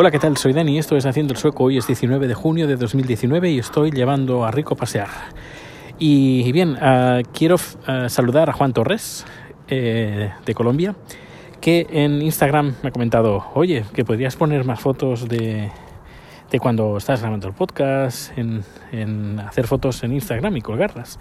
Hola, ¿qué tal? Soy Dani, esto es Haciendo el Sueco. Hoy es 19 de junio de 2019 y estoy llevando a Rico a pasear. Y bien, uh, quiero uh, saludar a Juan Torres eh, de Colombia, que en Instagram me ha comentado, oye, que podrías poner más fotos de, de cuando estás grabando el podcast, en hacer fotos en Instagram y colgarlas.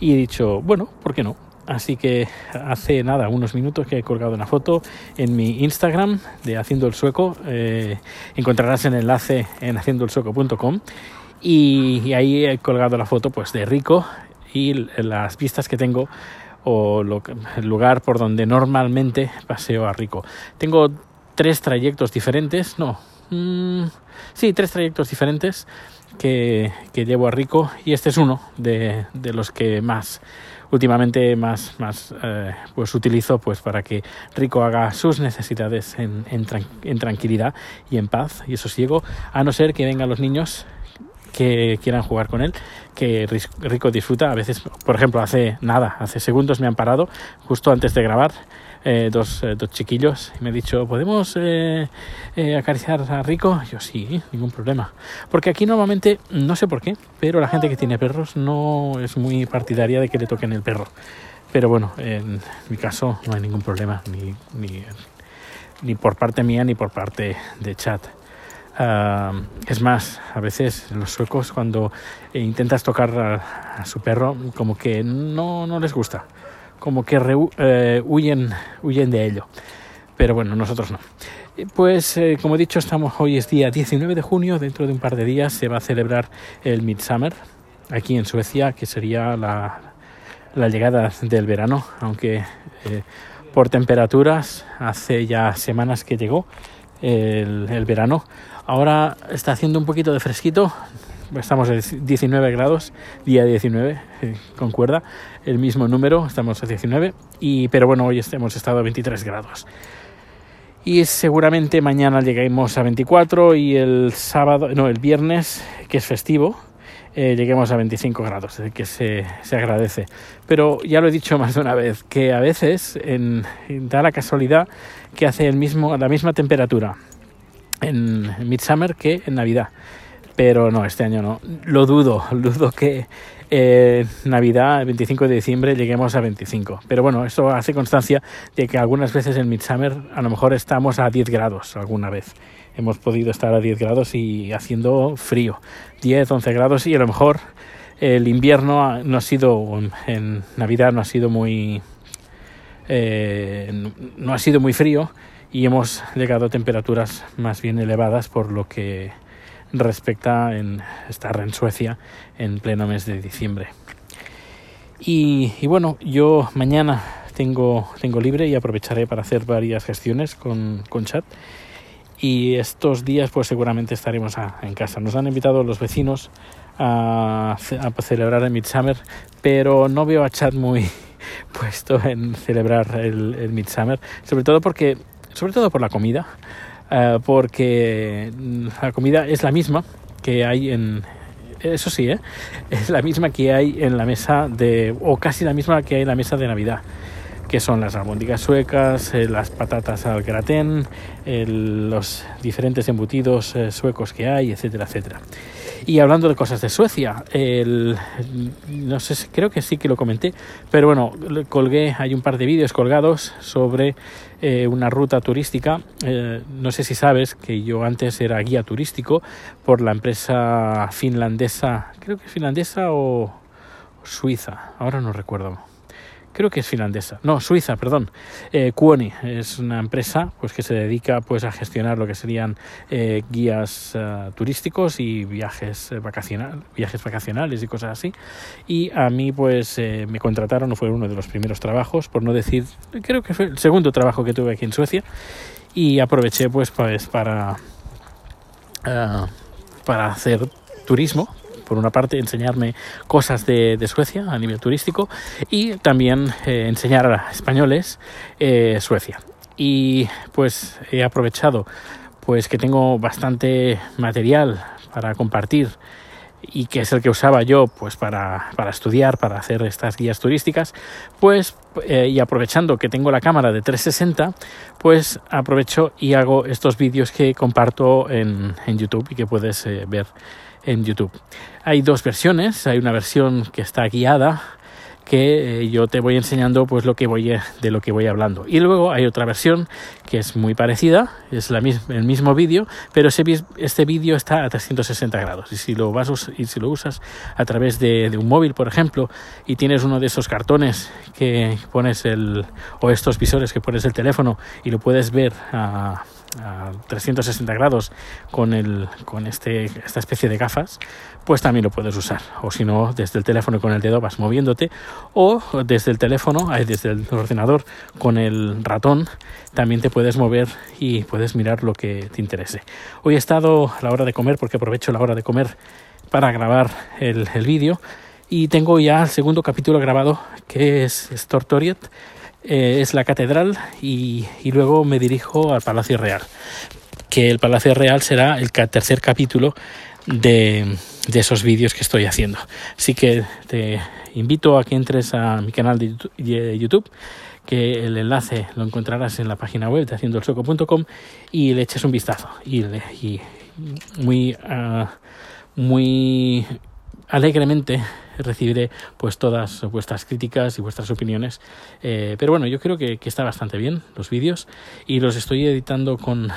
Y he dicho, bueno, ¿por qué no? Así que hace nada, unos minutos que he colgado una foto en mi Instagram de Haciendo el Sueco. Eh, encontrarás el enlace en haciendoelsueco.com y, y, ahí he colgado la foto pues de Rico y las vistas que tengo o lo, el lugar por donde normalmente paseo a Rico. Tengo tres trayectos diferentes, no, mmm, sí, tres trayectos diferentes que, que, llevo a Rico y este es uno de, de los que más últimamente más, más eh, pues utilizo pues para que Rico haga sus necesidades en, en, en, tranquilidad y en paz. Y sosiego, a no ser que vengan los niños que quieran jugar con él, que Rico disfruta. A veces, por ejemplo, hace nada, hace segundos me han parado justo antes de grabar eh, dos, eh, dos, chiquillos y me ha dicho, ¿podemos eh, eh, acariciar a Rico? Yo sí, ningún problema. Porque aquí normalmente, no sé por qué, pero la gente que tiene perros no es muy partidaria de que le toquen el perro. Pero bueno, en mi caso no hay ningún problema, ni, ni, ni por parte mía ni por parte de chat. Uh, es más, a veces los suecos cuando intentas tocar a, su perro como que no, no les gusta como que eh, huyen, huyen de ello. Pero bueno, nosotros no. Pues eh, como he dicho, estamos hoy es día 19 de junio, dentro de un par de días se va a celebrar el Midsummer aquí en Suecia, que sería la, la llegada del verano, aunque eh, por temperaturas hace ya semanas que llegó el, verano. Ahora está haciendo un poquito de fresquito, estamos a 19 grados, día 19, eh, concuerda, el mismo número, estamos a 19, y, pero bueno, hoy hemos estado a 23 grados. Y seguramente mañana lleguemos a 24 y el sábado, no, el viernes, que es festivo, eh, lleguemos a 25 grados, que se, se, agradece. Pero ya lo he dicho más de una vez, que a veces en, da la casualidad que hace el mismo, la misma temperatura en Midsummer que en Navidad pero no, este año no. Lo dudo, dudo que eh, Navidad, el 25 de diciembre, lleguemos a 25. Pero bueno, esto hace constancia de que algunas veces en Midsummer a lo mejor estamos a 10 grados alguna vez. Hemos podido estar a 10 grados y haciendo frío. 10, 11 grados y a lo mejor el invierno no ha sido, en Navidad no ha sido muy... Eh, no ha sido muy frío y hemos llegado a temperaturas más bien elevadas por lo que respecta en estar en Suecia en pleno mes de diciembre. Y, bueno, yo mañana tengo, tengo libre y aprovecharé para hacer varias gestiones con, con chat. Y estos días pues seguramente estaremos en casa. Nos han invitado los vecinos a, a celebrar el Midsummer, pero no veo a chat muy puesto en celebrar el, el Midsummer, sobre todo porque, sobre todo por la comida. Uh, porque la comida es la misma que hay en eso sí, ¿eh? es la misma que hay en la mesa de o casi la misma que hay en la mesa de Navidad que son las albóndigas suecas, eh, las patatas al gratén, el, los diferentes embutidos eh, suecos que hay, etcétera, etcétera. Y hablando de cosas de Suecia, el, no sé, creo que sí que lo comenté, pero bueno, colgué, hay un par de vídeos colgados sobre eh, una ruta turística. Eh, no sé si sabes que yo antes era guía turístico por la empresa finlandesa, creo que es finlandesa o suiza, ahora no recuerdo creo que es finlandesa, no, suiza, perdón, eh, es una empresa pues que se dedica pues a gestionar lo que serían eh, guías uh, turísticos y viajes eh, vacacional, viajes vacacionales y cosas así. Y a mí pues eh, me contrataron, fue uno de los primeros trabajos, por no decir, creo que fue el segundo trabajo que tuve aquí en Suecia. Y aproveché pues, pues para uh, para hacer turismo por una parte enseñarme cosas de, Suecia a nivel turístico y también eh, enseñar a españoles eh, Suecia. Y pues he aprovechado pues que tengo bastante material para compartir y que es el que usaba yo pues para, para estudiar, para hacer estas guías turísticas, pues eh, y aprovechando que tengo la cámara de 360, pues aprovecho y hago estos vídeos que comparto en, en YouTube y que puedes eh, ver en YouTube. Hay dos versiones, hay una versión que está guiada que eh, yo te voy enseñando pues lo que voy eh, de lo que voy hablando. Y luego hay otra versión que es muy parecida es la el mismo vídeo pero ese, este vídeo está a 360 grados. Y si lo vas y si lo usas a través de, de, un móvil por ejemplo y tienes uno de esos cartones que pones el o estos visores que pones el teléfono y lo puedes ver a a 360 grados con, el, con este, esta especie de gafas, pues también lo puedes usar. O si no, desde el teléfono con el dedo vas moviéndote, o desde el teléfono, desde el ordenador con el ratón, también te puedes mover y puedes mirar lo que te interese. Hoy he estado a la hora de comer, porque aprovecho la hora de comer para grabar el, el vídeo, y tengo ya el segundo capítulo grabado, que es Stortoriet eh, es la catedral y, luego me dirijo al Palacio Real, que el Palacio Real será el tercer capítulo de, de esos vídeos que estoy haciendo. Así que te invito a que entres a mi canal de YouTube que el enlace lo encontrarás en la página web de haciendoelsoco.com y le eches un vistazo y, y muy uh, muy alegremente recibiré pues todas vuestras críticas y vuestras opiniones. Eh, pero bueno, yo creo que, está bastante bien los vídeos y los estoy editando con,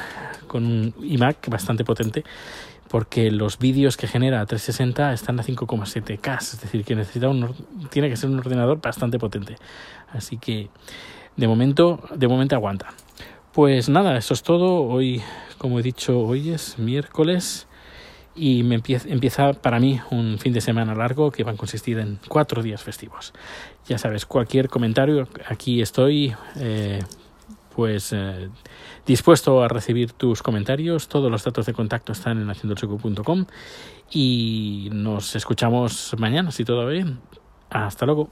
con un iMac bastante potente porque los vídeos que genera 360 están a 5,7K, es decir, que necesita un, tiene que ser un ordenador bastante potente. Así que de momento, de momento aguanta. Pues nada, eso es todo. Hoy, como he dicho, hoy es miércoles y me empieza, empieza, para mí un fin de semana largo que va a consistir en cuatro días festivos. Ya sabes, cualquier comentario, aquí estoy eh, pues eh, dispuesto a recibir tus comentarios. Todos los datos de contacto están en haciendoelsecu.com y nos escuchamos mañana si todo va bien. Hasta luego.